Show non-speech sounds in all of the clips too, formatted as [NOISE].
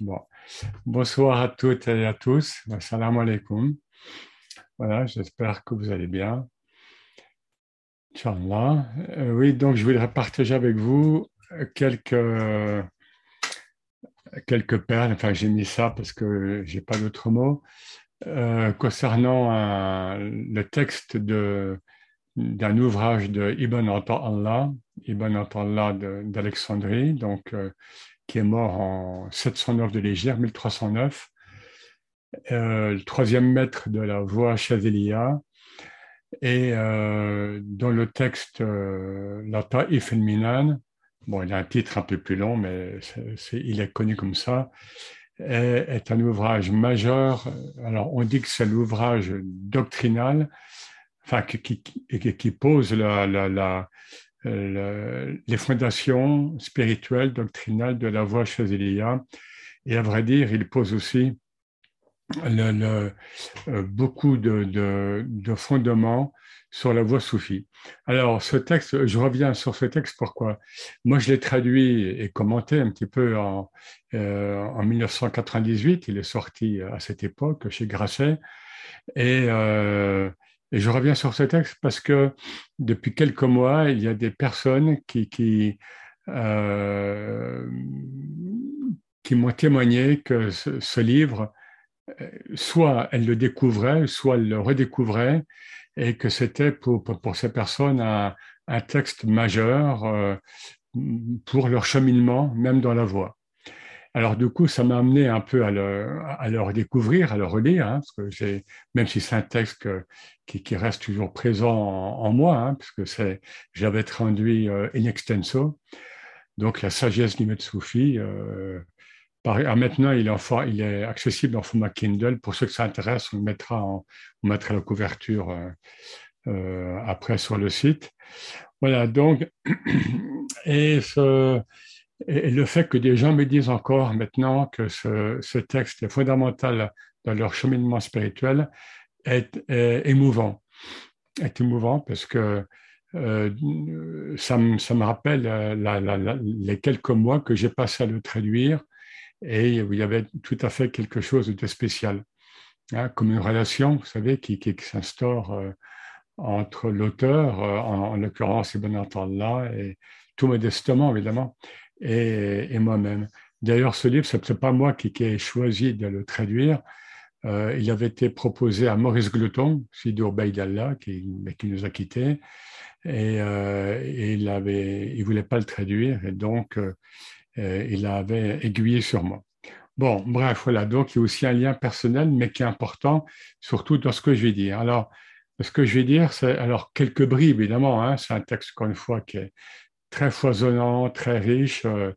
Bon. Bonsoir à toutes et à tous. Salam alaikum. Voilà, j'espère que vous allez bien. Inch'Allah. Euh, oui, donc je voudrais partager avec vous quelques, quelques perles. Enfin, j'ai mis ça parce que j'ai pas d'autre mot. Euh, concernant le texte d'un ouvrage de Ibn Allah, Ibn d'Alexandrie, donc euh, qui est mort en 709 de l'Égypte, 1309, euh, le troisième maître de la voie Chazélia, et euh, dans le texte euh, La Ta'if Minan, bon, il a un titre un peu plus long, mais il est connu comme ça, est, un ouvrage majeur. Alors, on dit que c'est l'ouvrage doctrinal, enfin, qui, pose la, les fondations spirituelles, doctrinales de la voie Chazélia. Et à vrai dire, il pose aussi euh, beaucoup de, de, fondements sur la voie soufie. Alors, ce texte, je reviens sur ce texte, pourquoi? Moi, je l'ai traduit et commenté un petit peu en, euh, en 1998, il est sorti à cette époque chez Grasset, et, euh, et, je reviens sur ce texte parce que depuis quelques mois, il y a des personnes qui, qui, qui m'ont témoigné que ce, livre soit elle le découvrait, soit elle le redécouvrait, et que c'était pour, pour, ces personnes un, un texte majeur euh, pour leur cheminement, même dans la voie. Alors du coup, ça m'a amené un peu à le, à le redécouvrir, à le relire, hein, parce que même si c'est un texte qui, reste toujours présent en, moi, hein, parce que c'est, j'avais traduit euh, in extenso, donc la sagesse du Maître Soufi, euh, ah, maintenant, il est, il est, accessible en format Kindle. Pour ceux que ça intéresse, on le mettra, on mettra la couverture euh, euh, après sur le site. Voilà, donc, [CLEARS THROAT] et, ce, et, le fait que des gens me disent encore maintenant que ce, texte est fondamental dans leur cheminement spirituel est, émouvant. Est émouvant parce que euh, ça, me, rappelle la, les quelques mois que j'ai passé à le traduire et il y avait tout à fait quelque chose de spécial, hein, comme une relation, vous savez, qui, s'instaure euh, entre l'auteur, euh, en, l'occurrence Ibn Allah, et tout modestement évidemment, et, moi-même. D'ailleurs, ce livre, ce n'est pas moi qui, ai choisi de le traduire. Euh, il avait été proposé à Maurice Glouton, Sidour Baydallah, qui, qui nous a quittés, et, euh, il ne voulait pas le traduire, et donc euh, il avait aiguillé sur moi. Bon, bref, voilà, donc il y a aussi un lien personnel, mais qui est important, surtout dans ce que je vais dire. Alors, ce que je vais dire, c'est alors quelques bribes, évidemment, hein, c'est un texte, encore une fois, qui est très foisonnant, très riche, euh,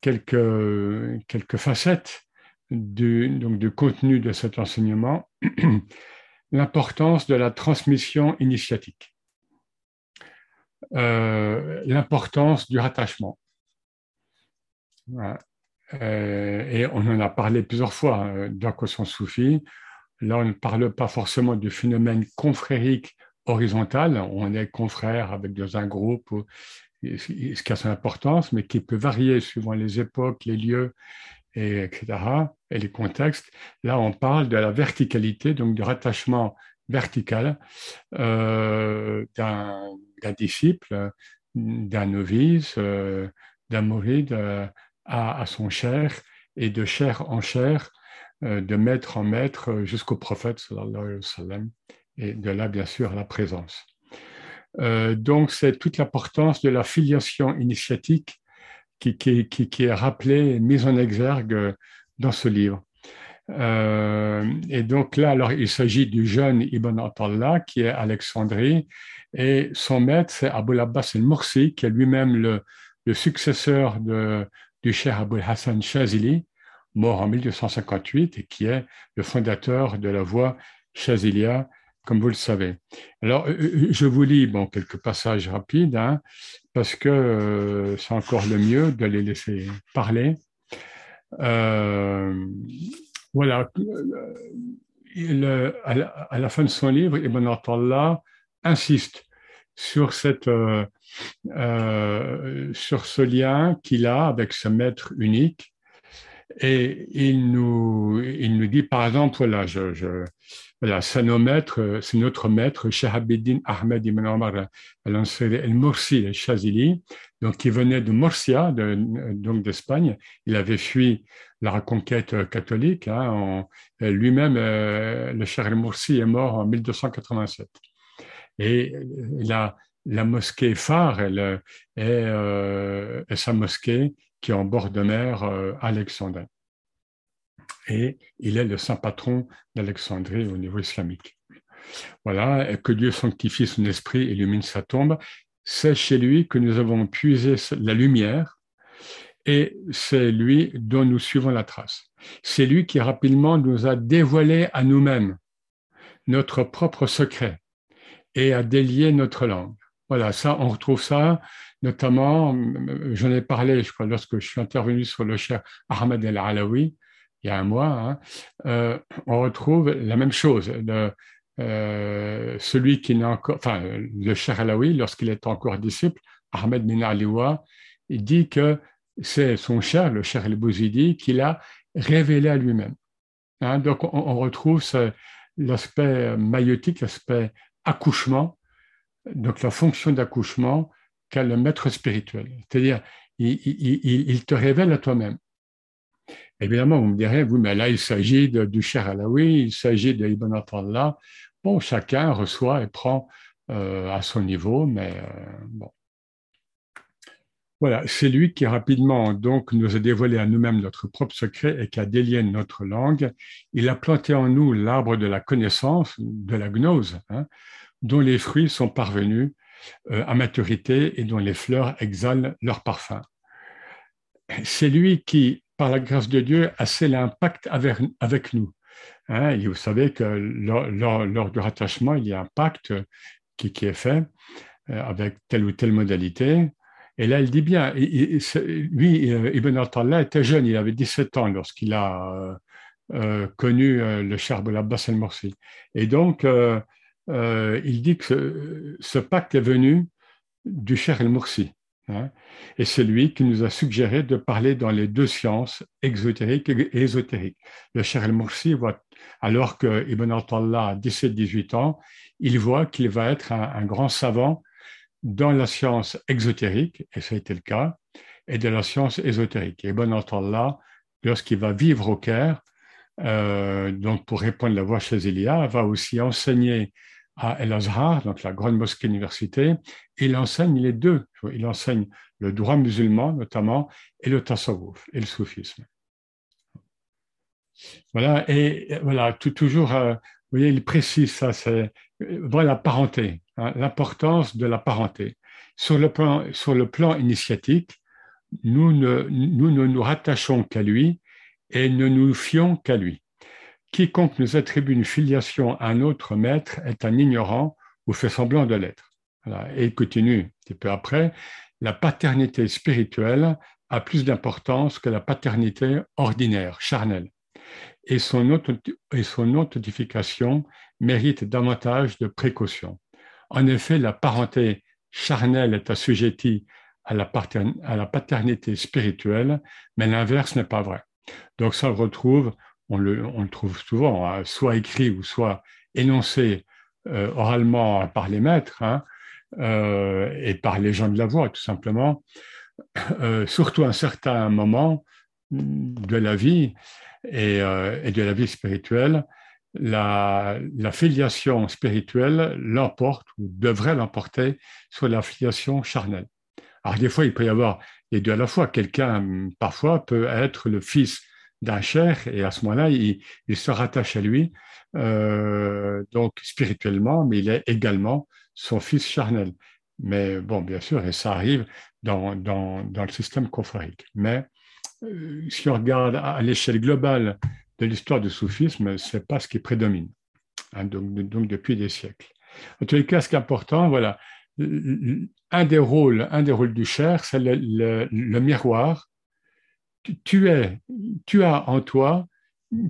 quelques, quelques facettes du, donc, du contenu de cet enseignement. [CLEARS THROAT] L'importance de la transmission initiatique, euh, l'importance du rattachement. Euh, et on en a parlé plusieurs fois euh, dans Caution Soufi. Là, on ne parle pas forcément du phénomène confrérique horizontal. On est confrère avec dans un groupe, qui a son importance, mais qui peut varier suivant les époques, les lieux, et, etc., et les contextes. Là, on parle de la verticalité, donc du rattachement vertical euh, d'un disciple, d'un novice, euh, d'un mouride à, son cher et de chair en chair, euh, de maître en maître euh, jusqu'au prophète, et de là, bien sûr, la présence. Euh, donc, c'est toute l'importance de la filiation initiatique qui, est rappelée et mise en exergue dans ce livre. et donc là, alors, il s'agit du jeune Ibn Atallah qui est Alexandrie et son maître, c'est Abu Abbas el-Mursi, qui est lui-même le, successeur du Cheikh Abul Hassan Shazili, mort en 1258 et qui est le fondateur de la voie Shazilia, comme vous le savez. Alors, euh, euh, je vous lis bon, quelques passages rapides, hein, parce que euh, c'est encore le mieux de les laisser parler. voilà, à, la, fin de son livre, Ibn Atallah insiste sur cette euh, sur ce lien qu'il a avec ce maître unique Et il nous, il nous dit, par exemple, voilà, c'est nos maîtres, c'est notre maître, Ahmed ibn Omar al-Mursi al-Shazili, donc qui venait de Murcia, de, donc d'Espagne. Il avait fui la reconquête catholique. Hein, lui-même, euh, le Cheikh al-Mursi est mort en 1287. Et la, mosquée phare euh, est, sa mosquée qui est en bord de mer euh, Alexandrin et il est le saint patron d'Alexandrie au niveau islamique. Voilà, que Dieu sanctifie son esprit, illumine sa tombe. C'est chez lui que nous avons puisé la lumière et c'est lui dont nous suivons la trace. C'est lui qui rapidement nous a dévoilé à nous-mêmes notre propre secret et a délié notre langue. Voilà, ça, on retrouve ça notamment, j'en ai parlé, je crois, lorsque je suis intervenu sur le cher Ahmed El-Alawi, il y a un mois, hein, euh, on retrouve la même chose. Euh, celui qui n'a encore, enfin, le Cheikh Alaoui, lorsqu'il est encore disciple, Ahmed bin Aliwa, il dit que c'est son cher, le Cheikh El-Bouzidi, qui l'a révélé à lui-même. Hein, donc, on, retrouve l'aspect maïotique, l'aspect accouchement, donc la fonction d'accouchement qu'a le maître spirituel. C'est-à-dire, il, te révèle à toi-même. Évidemment, vous me direz, oui, mais là, il s'agit du Cher Alaoui, il s'agit de Ibn Atallah. Bon, chacun reçoit et prend euh, à son niveau, mais euh, bon. Voilà, c'est lui qui rapidement donc nous a dévoilé à nous-mêmes notre propre secret et qui a délié notre langue. Il a planté en nous l'arbre de la connaissance, de la gnose, hein, dont les fruits sont parvenus euh, à maturité et dont les fleurs exhalent leur parfum. C'est lui qui par la grâce de Dieu, assez l'impact avec, avec nous. Hein, et vous savez que lors, du rattachement, il y a un pacte qui, est fait euh, avec telle ou telle modalité. Et là, il dit bien, lui, euh, Ibn Attallah était jeune, il avait 17 ans lorsqu'il a euh, connu le Charbel Abbas el-Morsi. Et donc, il dit que ce, pacte est venu du Cher el-Morsi. Hein. et c'est lui qui nous a suggéré de parler dans les deux sciences, exotériques et ésotériques. Le Cher El-Moursi voit, alors que Ibn Attallah a 17-18 ans, il voit qu'il va être un, grand savant dans la science exotérique, et ça a été le cas, et de la science ésotérique. Et Ibn Attallah, lorsqu'il va vivre au Caire, euh, donc pour répondre à la voix chez Elia, va aussi enseigner à El Azhar, donc la grande mosquée université, il enseigne les deux. Il enseigne le droit musulman notamment et le tasawwuf et le soufisme. Voilà, et voilà, toujours, euh, vous voyez, il précise ça, c'est euh, voilà, la parenté, hein, l'importance de la parenté. Sur le plan, sur le plan initiatique, nous ne nous, ne nous rattachons qu'à lui et ne nous fions qu'à lui. Quiconque nous attribue une filiation à un autre maître est un ignorant ou fait semblant de l'être. Et il continue un petit peu après, la paternité spirituelle a plus d'importance que la paternité ordinaire, charnelle. Et son, authentification mérite davantage de précaution. En effet, la parenté charnelle est assujettie à la, à la paternité spirituelle, mais l'inverse n'est pas vrai. Donc ça, on le, trouve souvent, hein, soit écrit ou soit énoncé euh, oralement par les maîtres hein, euh, et par les gens de la voix, tout simplement, euh, surtout à un certain moment de la vie et, de la vie spirituelle, la, filiation spirituelle l'emporte ou devrait l'emporter sur la filiation charnelle. Alors des fois, il peut y avoir les deux à la fois. Quelqu'un, parfois, peut être le fils d'un cher, et à ce moment-là, il, se rattache à lui, euh, donc spirituellement, mais il est également son fils charnel. Mais bon, bien sûr, et ça arrive dans, dans, dans le système cophorique. Mais euh, si on regarde à, l'échelle globale de l'histoire du soufisme, ce n'est pas ce qui prédomine, hein, donc, donc, depuis des siècles. En tous les cas, ce qui est important, voilà, un des rôles, un des rôles du cher, c'est le miroir tu es, tu as en toi,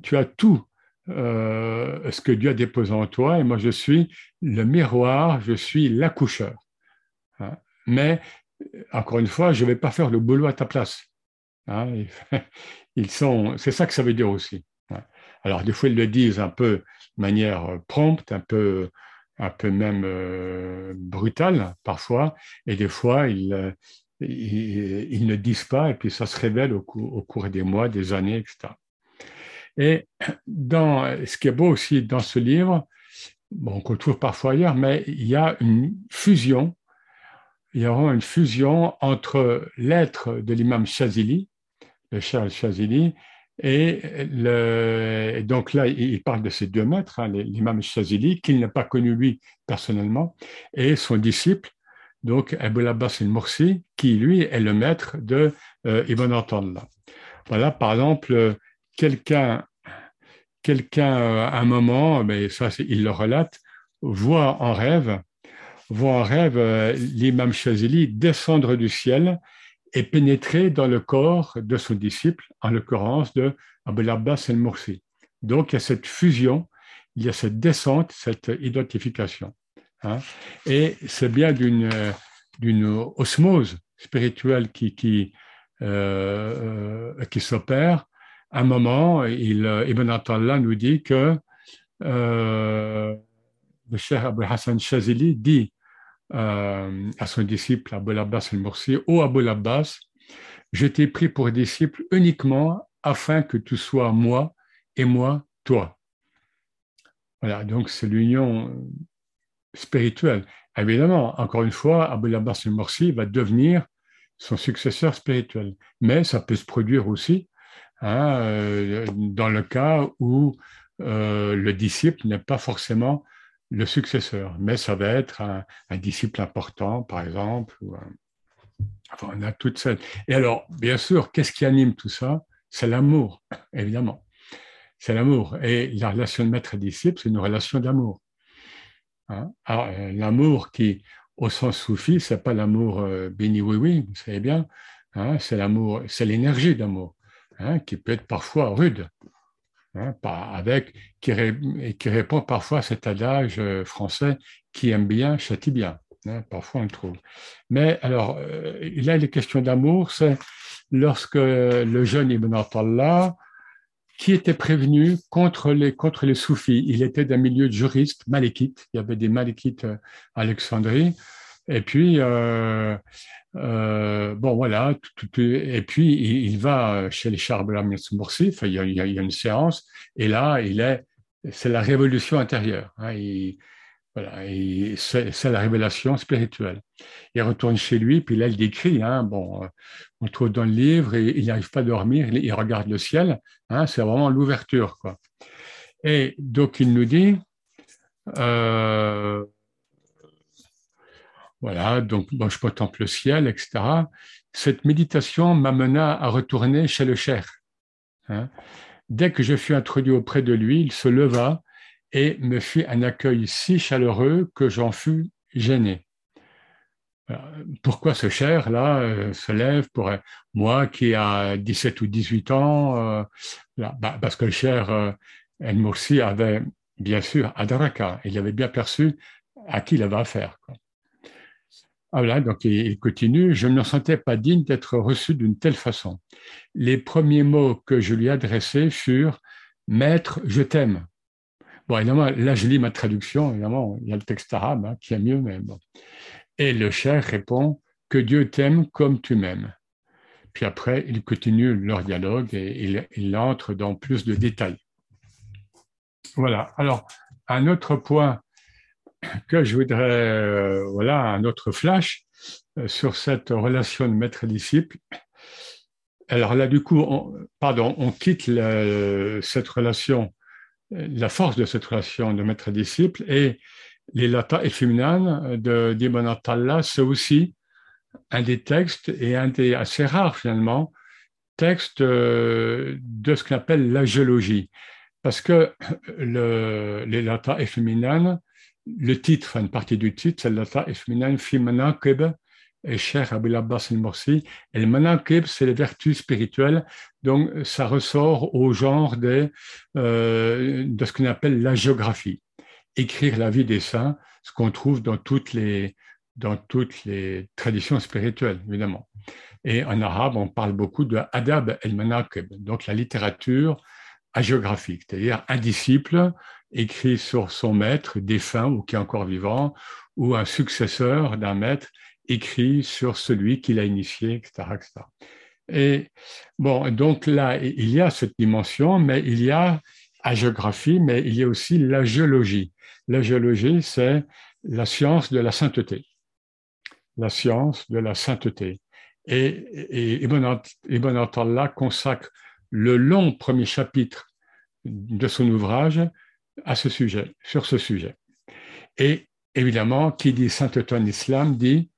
tu as tout euh, ce que Dieu a déposé en toi, et moi je suis le miroir, je suis l'accoucheur. Hein. Mais, encore une fois, je ne vais pas faire le boulot à ta place. Hein, [LAUGHS] ils sont, c'est ça que ça veut dire aussi. Alors, des fois, ils le disent un peu de manière euh, prompte, un peu, un peu même euh, brutale parfois, et des fois, ils, ils, ne disent pas, et puis ça se révèle au, cours des mois, des années, etc. Et dans, ce qui est beau aussi dans ce livre, bon, qu'on trouve parfois ailleurs, mais il y a une fusion, il y aura une fusion entre l'être de l'imam Shazili, le Charles Shazili, et, donc là, il parle de ces deux maîtres, hein, l'imam Shazili, qu'il n'a pas connu lui personnellement, et son disciple, donc Abul Abbas el-Mursi, qui lui est le maître de euh, Ibn Attallah. Voilà, par exemple, quelqu'un, quelqu'un euh, à un moment, mais ça il le relate, voit en rêve, voit en rêve euh, l'imam Shazili descendre du ciel et pénétrer dans le corps de son disciple, en l'occurrence de Abul Abbas el-Mursi. Donc il y a cette fusion, il y a cette descente, cette identification. Hein. Et c'est bien d'une, d'une osmose spirituelle qui, qui, euh, qui s'opère un moment, il, Ibn Attallah nous dit que euh, le cher Abu Hassan Shazili dit euh, à son disciple Abu Abbas al-Mursi Ô Abu Abbas, je t'ai pris pour disciple uniquement afin que tu sois moi et moi toi. Voilà, donc c'est l'union spirituelle. Évidemment, encore une fois, Abu Abbas al-Mursi va devenir son successeur spirituel. Mais ça peut se produire aussi Hein, euh, dans le cas où euh, le disciple n'est pas forcément le successeur, mais ça va être un, disciple important, par exemple. enfin, on a toute cette... Et alors, bien sûr, qu'est-ce qui anime tout ça? C'est l'amour, évidemment. C'est l'amour. Et la relation de maître et disciple, c'est une relation d'amour. Hein. euh, l'amour qui, au sens soufi, c'est pas l'amour béni oui oui, vous savez bien. Hein, c'est l'amour, c'est l'énergie d'amour. Hein, qui peut être parfois rude, avec, qui, qui, répond parfois à cet adage euh, français qui aime bien châtie bien. Parfois on le trouve. Mais alors, euh, là, les questions d'amour, c'est lorsque le jeune Ibn Attallah, qui était prévenu contre les, contre les soufis, il était d'un milieu de juristes il y avait des malékites euh, à Alexandrie, et puis, euh, euh, bon, voilà. et puis, il, va chez les Charbel Moursi, il, y a, il, y a une séance, et là, il est, c'est la révolution intérieure. Hein, voilà, c'est la révélation spirituelle. Il retourne chez lui, puis là, il décrit, hein, bon, on le trouve dans le livre, et il n'arrive pas à dormir, il, regarde le ciel, hein, c'est vraiment l'ouverture, quoi. Et donc, il nous dit, euh, voilà, donc je contemple le ciel, etc. Cette méditation m'amena à retourner chez le cher. Hein. Dès que je fus introduit auprès de lui, il se leva et me fit un accueil si chaleureux que j'en fus gêné. Pourquoi ce cher là euh, se lève pour moi qui a 17 ou 18 ans euh, bah, Parce que le cher euh, El Moursi avait bien sûr Adaraka, il avait bien perçu à qui il avait affaire. Ah, voilà, donc il continue, je ne me sentais pas digne d'être reçu d'une telle façon. Les premiers mots que je lui adressais furent Maître, je t'aime. Bon, évidemment, là je lis ma traduction, évidemment, il y a le texte arabe hein, qui est mieux, mais bon. Et le cher répond Que Dieu t'aime comme tu m'aimes. Puis après, il continue leur dialogue et il, il entre dans plus de détails. Voilà. Alors, un autre point que je voudrais, euh, voilà, un autre flash euh, sur cette relation de maître et disciple. Alors là, du coup, on, pardon, on quitte cette relation, la force de cette relation de maître et disciple, et les Lata et de d'Ibn Attallah, c'est aussi un des textes, et un des assez rares finalement, textes euh, de ce qu'on appelle la géologie. Parce que le, les Lata et le titre, une partie du titre, c'est Lata Isminan fi manaqib et cher Abul Abbas al-Mursi. Et le manaqib, c'est les vertus spirituelles. Donc, ça ressort au genre des, euh, de ce qu'on appelle la géographie. Écrire la vie des saints, ce qu'on trouve dans toutes les, dans toutes les traditions spirituelles, évidemment. Et en arabe, on parle beaucoup de adab el-manaqib, donc la littérature hagiographique, c'est-à-dire un disciple écrit sur son maître défunt ou qui est encore vivant, ou un successeur d'un maître écrit sur celui qui l'a initié, etc., etc. Et bon, donc là, il y a cette dimension, mais il y a la géographie, mais il y a aussi la géologie. La géologie, c'est la science de la sainteté. La science de la sainteté. Et, et Ibn, Ibn consacre le long premier chapitre de son ouvrage à ce sujet, sur ce sujet. Et évidemment, qui dit sainteté en islam dit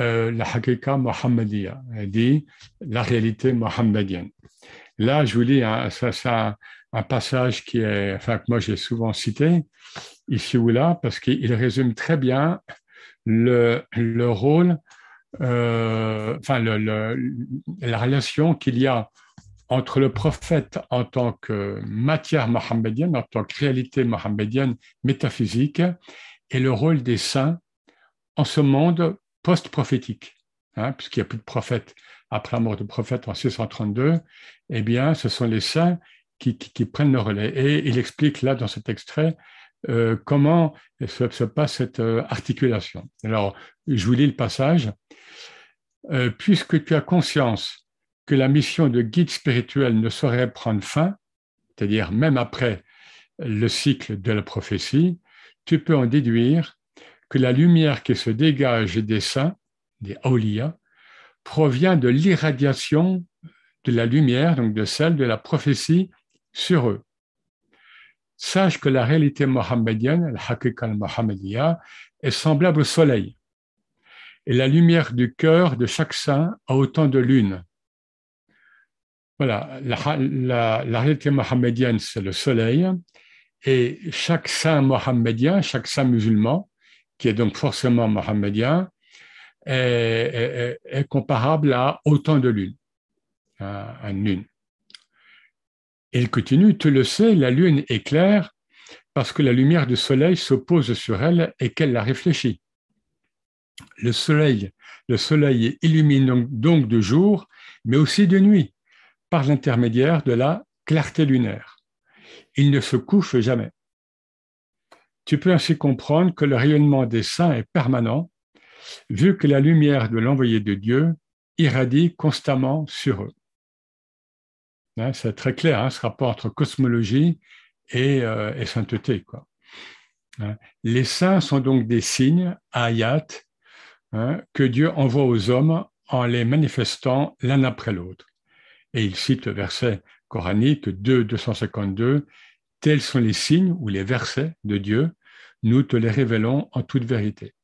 euh, la hakika mohammediya, dit la réalité mohammedienne. Là, je vous lis, un, passage qui est, enfin, que moi j'ai souvent cité, ici ou là, parce qu'il résume très bien le, le rôle, euh, enfin, la relation qu'il y a entre le prophète en tant que matière mohammedienne, en tant que réalité mohammedienne métaphysique, et le rôle des saints en ce monde post-prophétique, hein, puisqu'il n'y a plus de prophète après la mort du prophète en 632, eh bien, ce sont les saints qui, prennent le relais. Et il explique là dans cet extrait euh, comment se, passe cette euh, articulation. Alors, je vous lis le passage. Euh, puisque tu as conscience que la mission de guide spirituel ne saurait prendre fin, c'est-à-dire même après le cycle de la prophétie, tu peux en déduire que la lumière qui se dégage des saints, des awliya, provient de l'irradiation de la lumière, donc de celle de la prophétie sur eux. Sache que la réalité mohammedienne, la hakika al est semblable au soleil. Et la lumière du cœur de chaque saint a autant de lunes. Voilà, la, la réalité mohammedienne, c'est le soleil, et chaque saint mohammedien, chaque saint musulman, qui est donc forcément mohammedien, est, comparable à autant de lunes, à une lune. il continue, tu le sais, la lune est claire parce que la lumière du soleil s'oppose sur elle et qu'elle la réfléchit. Le soleil, le soleil illumine donc de jour, mais aussi de nuit, par l'intermédiaire de la clarté lunaire. Il ne se couche jamais. Tu peux ainsi comprendre que le rayonnement des saints est permanent, vu que la lumière de l'envoyé de Dieu irradie constamment sur eux. Hein, c'est très clair, hein, ce rapport entre cosmologie et, euh, sainteté. Hein, les saints sont donc des signes, ayat, que Dieu envoie aux hommes en les manifestant l'un après l'autre. Et il cite le verset coranique 2, 252, Tels sont les signes ou les versets de Dieu, nous te les révélons en toute vérité.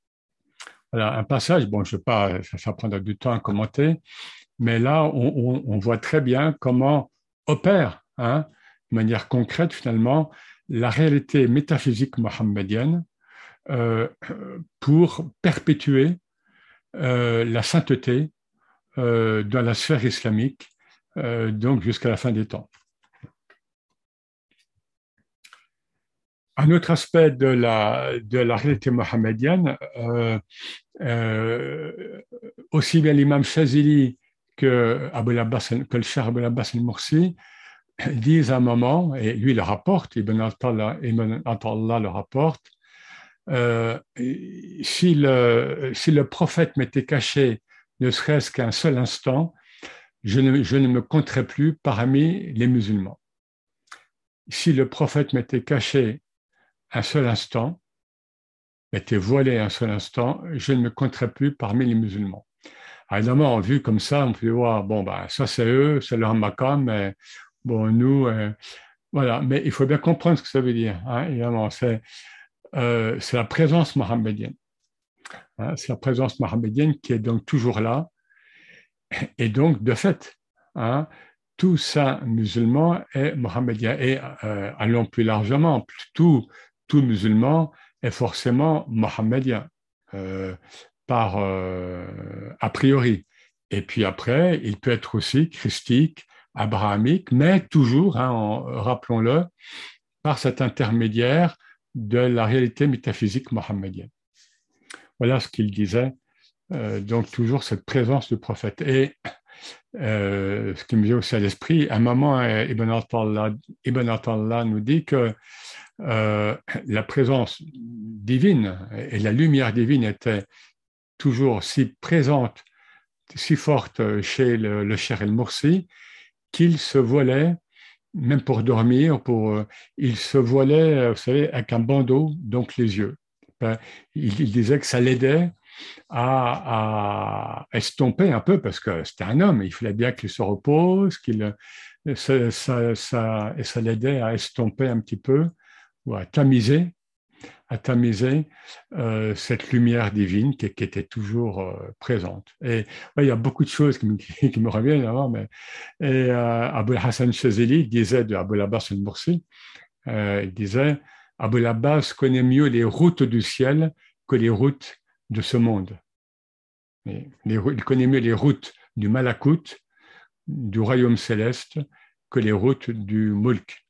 Voilà, un passage, bon, je pas, ça, prendra du temps à commenter, mais là, on, voit très bien comment opère, hein, de manière concrète finalement, la réalité métaphysique mohammedienne euh, pour perpétuer euh, la sainteté euh, dans la sphère islamique, donc jusqu'à la fin des temps. Un autre aspect de la, réalité mohammedienne, euh, euh, aussi bien l'imam Shazili que, le cher Abu Abbas al-Mursi disent à un moment, et lui le rapporte, Ibn Atallah, le rapporte, euh, si, le, prophète m'était caché ne serait-ce qu'un seul instant, je ne, je ne me compterais plus parmi les musulmans. Si le prophète m'était caché un seul instant, était voilé un seul instant, je ne me compterai plus parmi les musulmans. Alors, évidemment, vu comme ça, on peut voir, bon, ben, ça c'est eux, c'est leur makam, mais bon, nous, euh, voilà. Mais il faut bien comprendre ce que ça veut dire, hein, évidemment. Euh, c'est la présence mohammedienne. Hein, c'est la présence mohammedienne qui est donc toujours là. Et donc, de fait, hein, tout saint musulman est mohammedien. Et euh, allons plus largement, tout tout musulman est forcément mohammedien, euh, par euh, a priori. Et puis après, il peut être aussi christique, abrahamique, mais toujours, hein, rappelons-le, par cet intermédiaire de la réalité métaphysique mohammedienne. Voilà ce qu'il disait donc toujours cette présence du prophète. Et ce qui me vient aussi à l'esprit, à un moment, Ibn Atallah nous dit que la présence divine et la lumière divine étaient toujours si présentes, si fortes chez le, Cher El-Moursi, qu'il se voilait même pour dormir, pour, euh, il se voilait, euh, vous savez, avec un bandeau, donc les yeux. Ben, il, disait que ça l'aidait à, estomper un peu, parce que c'était un homme, il fallait bien qu'il se repose, qu'il, ça, ça, et ça l'aidait à estomper un petit peu, ou à tamiser à tamiser euh, cette lumière divine qui, était toujours euh, présente. Et il y a beaucoup de choses qui me, [LAUGHS] reviennent avant, mais et, euh, Hassan Shazili disait de Abul Abbas al-Mursi, il disait Abul Abbas connaît mieux les routes du ciel que les routes de ce monde. il connaît mieux les routes du Malakut, du royaume céleste, que les routes du Mulk.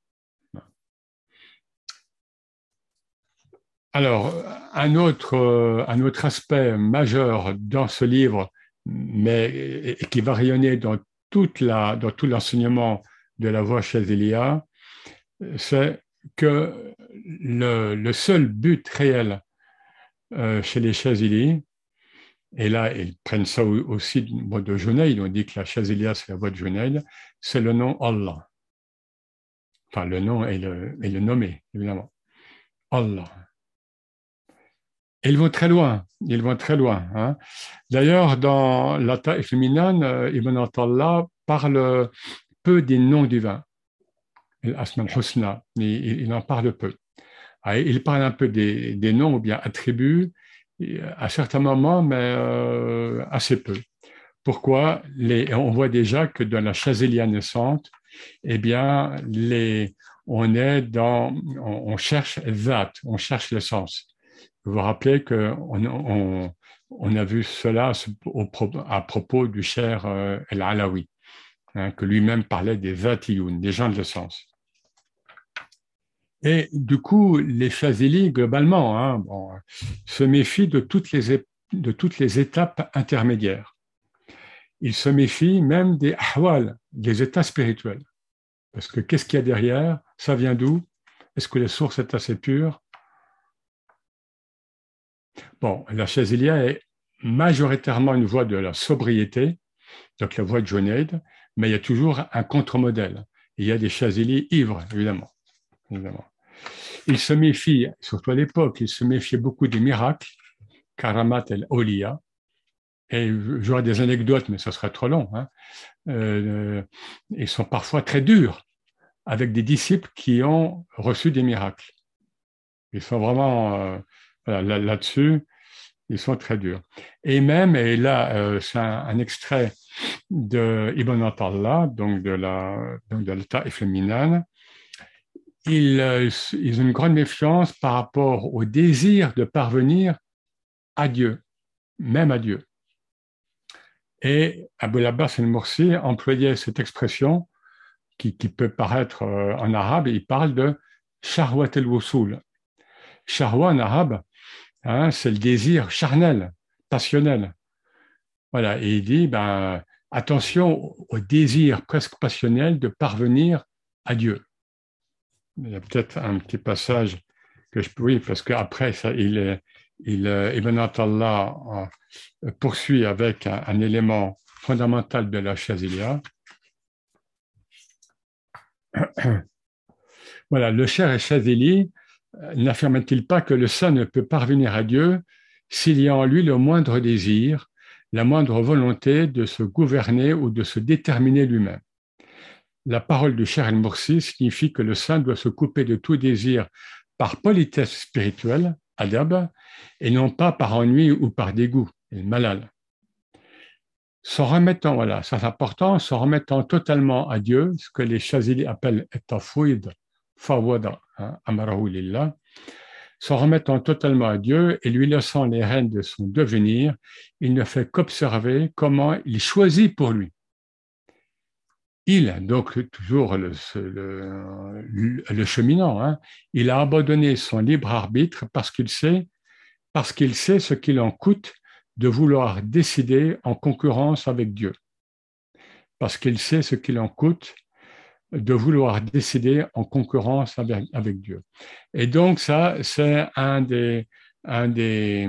Alors, un autre, euh, un autre aspect majeur dans ce livre, mais qui va rayonner dans, toute la, dans tout l'enseignement de la voie Chazelia, c'est que le, seul but réel euh, chez les Chazili, et là ils prennent ça aussi de Junaid, on dit que la Chazelia c'est la voie de Junaid, c'est le nom Allah. Enfin, le nom et le, et le nommé, évidemment. Allah ils vont très loin, ils vont très loin. Hein. D'ailleurs, dans la Ta'if Minan, Ibn Atallah parle peu des noms divins, Asman Husna, il, en parle peu. Ah, il parle un peu des, noms ou bien attributs à certains moments, mais euh, assez peu. Pourquoi On voit déjà que dans la Chazelia naissante, eh bien, on est dans, on, cherche Zat, on cherche l'essence. Vous vous rappelez qu'on on, a vu cela à propos du cher euh, El-Alawi, hein, que lui-même parlait des Vatiyoun, des gens de l'essence. Et du coup, les Chazili, globalement, hein, se méfient de toutes, les, de toutes les étapes intermédiaires. Ils se méfient même des ahwal, des états spirituels. Parce que qu'est-ce qu'il y a derrière? Ça vient d'où? Est-ce que la source est assez pure? Bon, la Chazilia est majoritairement une voie de la sobriété, donc la voie de Joneid, mais il y a toujours un contre-modèle. Il y a des Chazili ivres, évidemment. évidemment. Il se méfie, surtout à l'époque, il se méfiait beaucoup des miracles, Karamat el Olia, et j'aurais des anecdotes, mais ce serait trop long. Hein. Euh, ils sont parfois très durs avec des disciples qui ont reçu des miracles. Ils sont vraiment euh, là-dessus, ils sont très durs. Et même, et là, euh, c'est un, extrait de Ibn Atallah, donc de la, donc de l'état ils, euh, ils ont une grande méfiance par rapport au désir de parvenir à Dieu, même à Dieu. Et Abu Abbas al-Mursi employait cette expression qui, peut paraître euh, en arabe, il parle de Shahwat al-Wusul. Shahwa en arabe, Hein, c'est le désir charnel, passionnel. Voilà, et il dit, ben, attention au désir presque passionnel de parvenir à Dieu. Il y a peut-être un petit passage que je peux, oui, parce qu'après, il, il, Ibn Atallah euh, poursuit avec un, élément fondamental de la Chazilia. [CLEARS THROAT] Voilà, le cher Chazili n'affirme-t-il pas que le saint ne peut parvenir à Dieu s'il y a en lui le moindre désir, la moindre volonté de se gouverner ou de se déterminer lui-même? La parole du cher El-Moursi signifie que le saint doit se couper de tout désir par politesse spirituelle, adab, et non pas par ennui ou par dégoût, malal. S'en remettant, voilà, ça c'est important, s'en remettant totalement à Dieu, ce que les Chazili appellent tafouid, fawada, hein, lillah, s'en remettant totalement à Dieu et lui laissant les rênes de son devenir, il ne fait qu'observer comment il choisit pour lui. Il, donc toujours le, le, cheminant, hein, il a abandonné son libre arbitre parce qu'il sait, parce qu'il sait ce qu'il en coûte de vouloir décider en concurrence avec Dieu, parce qu'il sait ce qu'il en coûte de vouloir décider en concurrence avec, Dieu. Et donc ça, c'est un des, un des,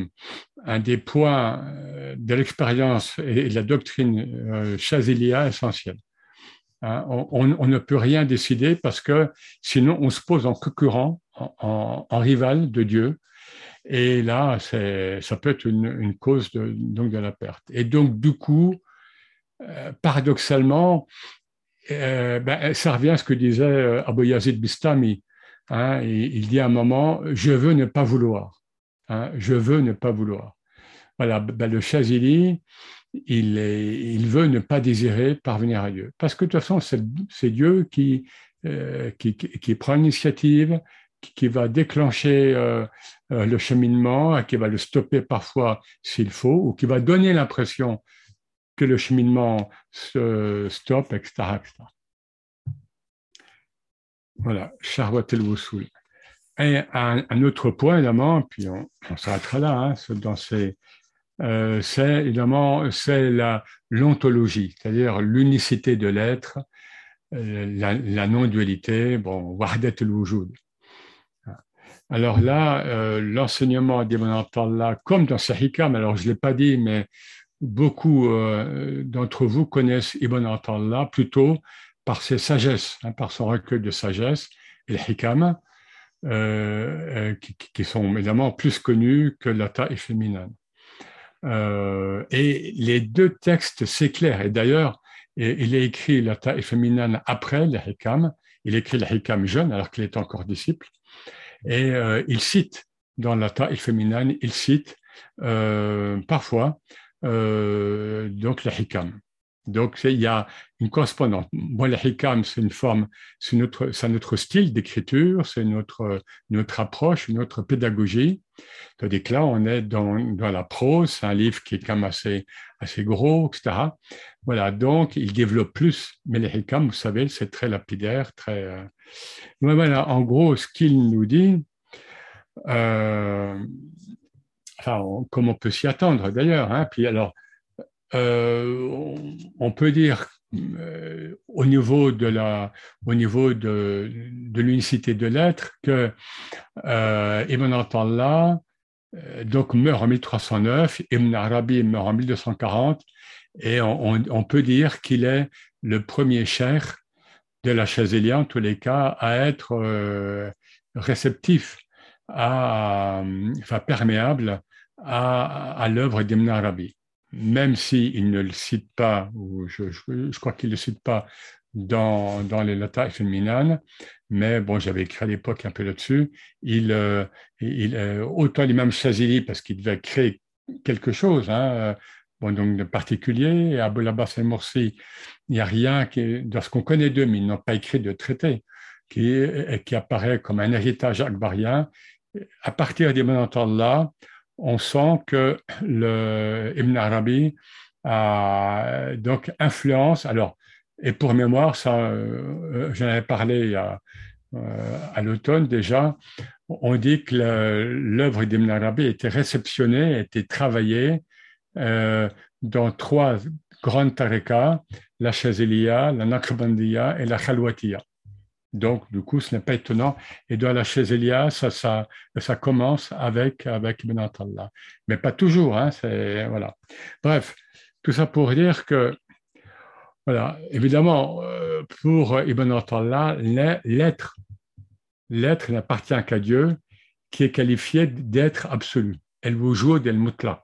un des points euh, de l'expérience et de la doctrine euh, chazilia essentielle. Hein, on, ne peut rien décider parce que sinon on se pose en concurrent, en, rival de Dieu. Et là, ça peut être une, cause de, donc de la perte. Et donc, du coup, euh, ben, ça revient à ce que disait Abu Yazid Bistami. Hein, il dit à un moment, je veux ne pas vouloir. Hein, je veux ne pas vouloir. Voilà, ben, le Chazili, il, veut ne pas désirer parvenir à Dieu. Parce que de toute façon, c'est Dieu qui, euh, qui, prend l'initiative, qui, va déclencher euh, euh, le cheminement, qui va le stopper parfois s'il faut, ou qui va donner l'impression que le cheminement se stoppe, etc. etc. Voilà, Charwat el et un, autre point, évidemment, puis on, s'arrêtera là, hein, dans euh, c'est évidemment c'est l'ontologie, c'est-à-dire l'unicité de l'être, euh, la, non-dualité, bon, wahdat al-wujud. Alors là, euh, l'enseignement d'Ibn là, comme dans Sahikam, alors je ne l'ai pas dit, mais beaucoup d'entre vous connaissent Ibn là plutôt par ses sagesses, hein, par son recueil de sagesse, et le Hikam, euh, euh, qui, sont évidemment plus connus que la taille féminine. Euh, et les deux textes s'éclairent. Et d'ailleurs, il a écrit la taille féminine après le Hikam. Il écrit le Hikam jeune, alors qu'il est encore disciple. Et il cite dans la taille féminine, il cite parfois donc le Hikam. Donc, il y a une correspondance. Moi, le hikam, c'est une forme, c'est notre, notre style d'écriture, c'est notre, notre approche, notre pédagogie. Tandis que là, on est dans, dans la prose, c'est un livre qui est quand même assez, assez gros, etc. Voilà, donc, il développe plus. Mais le hikam, vous savez, c'est très lapidaire, très. Euh, voilà, en gros, ce qu'il nous dit, euh, enfin, comme on peut s'y attendre d'ailleurs. Hein, puis alors, euh, on peut dire euh, au niveau de la, au niveau de, de l'unicité de l'être que euh, Ibn Attallah euh, donc meurt en 1309, Ibn Arabi meurt en 1240, et on, on, peut dire qu'il est le premier cher de la Chazelia, en tous les cas, à être réceptif, à, enfin perméable à, l'œuvre d'Ibn Arabi même s'il ne le cite pas, ou je, crois qu'il ne le cite pas dans, dans les Lata féminines, mais bon, j'avais écrit à l'époque un peu là-dessus, il, euh, il, euh, autant l'imam Chazili, parce qu'il devait créer quelque chose, hein, bon, donc de particulier, et Abou Abbas el-Morsi, il n'y a rien qui, ce qu'on connaît d'eux, mais ils n'ont pas écrit de traité, qui, qui apparaît comme un héritage akbarien. À partir des moments on sent que le Ibn Arabi a donc influence. Alors, et pour mémoire, ça, euh, j'en avais parlé à, euh, à l'automne déjà. On dit que l'œuvre d'Ibn Arabi était réceptionnée, était travaillée euh, dans trois grandes tariqas, la Chaziliya, la Naqshbandiya et la Khalwatiya. Donc, du coup, ce n'est pas étonnant. Et dans la Chézélia, ça, ça, ça commence avec, avec Ibn Atallah. Mais pas toujours, hein, voilà. Bref, tout ça pour dire que, voilà, évidemment, euh, pour Ibn Atallah, l'être, l'être n'appartient qu'à Dieu, qui est qualifié d'être absolu. El wujud el mutlaq.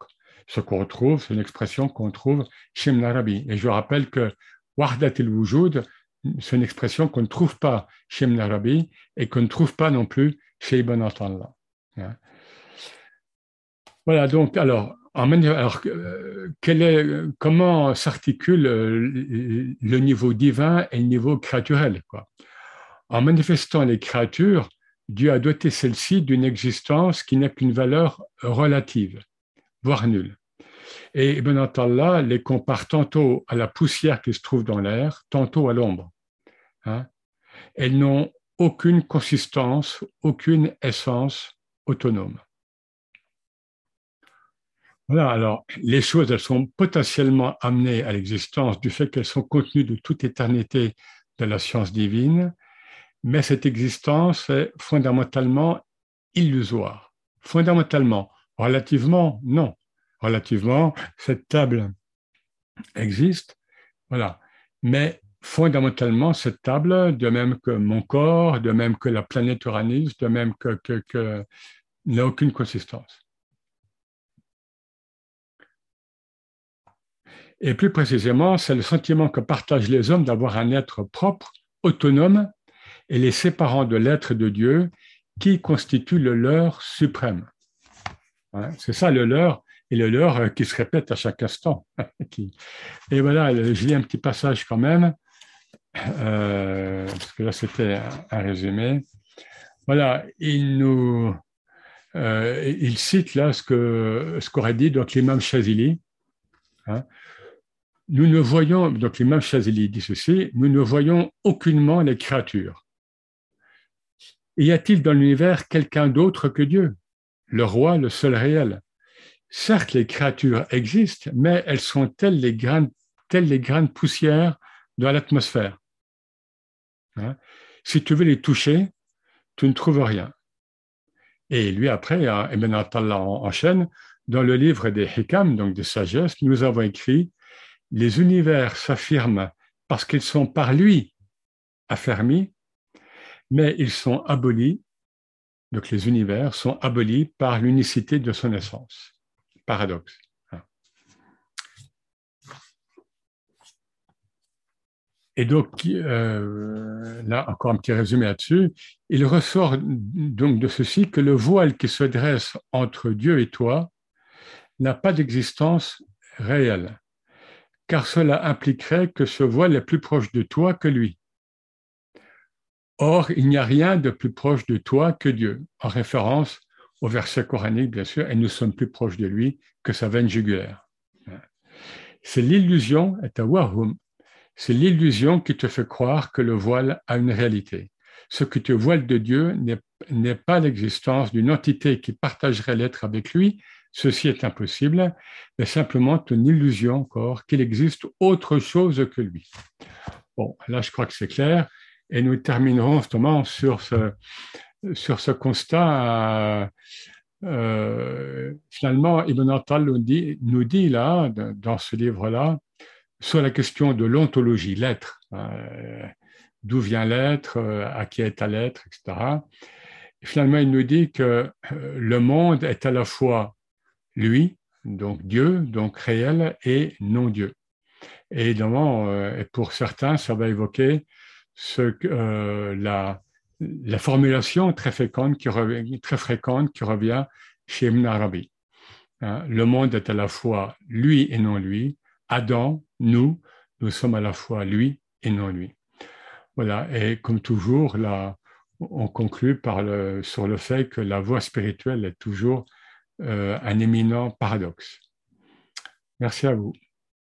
Ce qu'on retrouve, c'est une expression qu'on trouve chez Ibn Arabi. Et je rappelle que Wahdat el wujud, c'est une expression qu'on ne trouve pas chez Ibn Arabi et qu'on ne trouve pas non plus chez Ibn Attallah. Hein. Voilà, donc, alors, alors euh, est, comment s'articule euh, le niveau divin et le niveau créaturel quoi? En manifestant les créatures, Dieu a doté celles-ci d'une existence qui n'a qu'une valeur relative, voire nulle. Et Ibn Attallah les compare tantôt à la poussière qui se trouve dans l'air, tantôt à l'ombre. Hein. Elles n'ont aucune consistance, aucune essence autonome. Voilà, alors les choses, elles sont potentiellement amenées à l'existence du fait qu'elles sont contenues de toute éternité de la science divine, mais cette existence est fondamentalement illusoire. Fondamentalement, relativement, non. Relativement, cette table existe, voilà. Mais fondamentalement, cette table, de même que mon corps, de même que la planète Uranus, de même que, n'a aucune consistance. Et plus précisément, c'est le sentiment que partagent les hommes d'avoir un être propre, autonome, et les séparant de l'être de Dieu qui constitue le leur suprême. C'est ça le leur, et le leur euh, qui se répète à chaque instant. [LAUGHS] et voilà, je lis un petit passage quand même, euh, parce que là c'était un résumé. Voilà, il nous, euh, il cite là ce que ce qu'aurait dit donc l'imam Shazili. Hein, nous ne voyons, donc l'imam Shazili dit ceci, nous ne voyons aucunement les créatures. Y a-t-il dans l'univers quelqu'un d'autre que Dieu, le roi, le seul réel? Certes, les créatures existent, mais elles sont telles les grains, telles les grains de poussière dans l'atmosphère. Hein? si tu veux les toucher, tu ne trouves rien. Et lui, après, Ibn Attallah enchaîne, dans le livre des Hikam, donc des sagesses, nous avons écrit les univers s'affirment parce qu'ils sont par lui affermis, mais ils sont abolis, donc les univers sont abolis par l'unicité de son essence. Paradoxe. Et donc, euh, là, encore un petit résumé là-dessus, il ressort donc de ceci que le voile qui se dresse entre Dieu et toi n'a pas d'existence réelle car cela impliquerait que ce voile est plus proche de toi que lui. Or, il n'y a rien de plus proche de toi que Dieu, en référence au verset coranique, bien sûr, et nous sommes plus proches de lui que sa veine jugulaire. C'est l'illusion, c'est l'illusion qui te fait croire que le voile a une réalité. Ce que tu voiles de Dieu n'est pas l'existence d'une entité qui partagerait l'être avec lui, Ceci est impossible, mais simplement une illusion encore qu'il existe autre chose que lui. Bon, là, je crois que c'est clair. Et nous terminerons justement sur ce, sur ce constat. Euh, finalement, Ibn Attal nous dit là, dans ce livre-là, sur la question de l'ontologie, l'être, euh, d'où vient l'être, euh, à qui est à l'être, etc. finalement, il nous dit que le monde est à la fois lui, donc Dieu, donc réel, et non-Dieu. Et évidemment, euh, pour certains, ça va évoquer ce, euh, la, la, formulation très fréquente qui revient, très fréquente qui revient chez Ibn. Hein, le monde est à la fois lui et non lui. Adam, nous, nous sommes à la fois lui et non lui. Voilà, et comme toujours, là, on conclut sur le fait que la voie spirituelle est toujours euh, un éminent paradoxe. Merci à vous.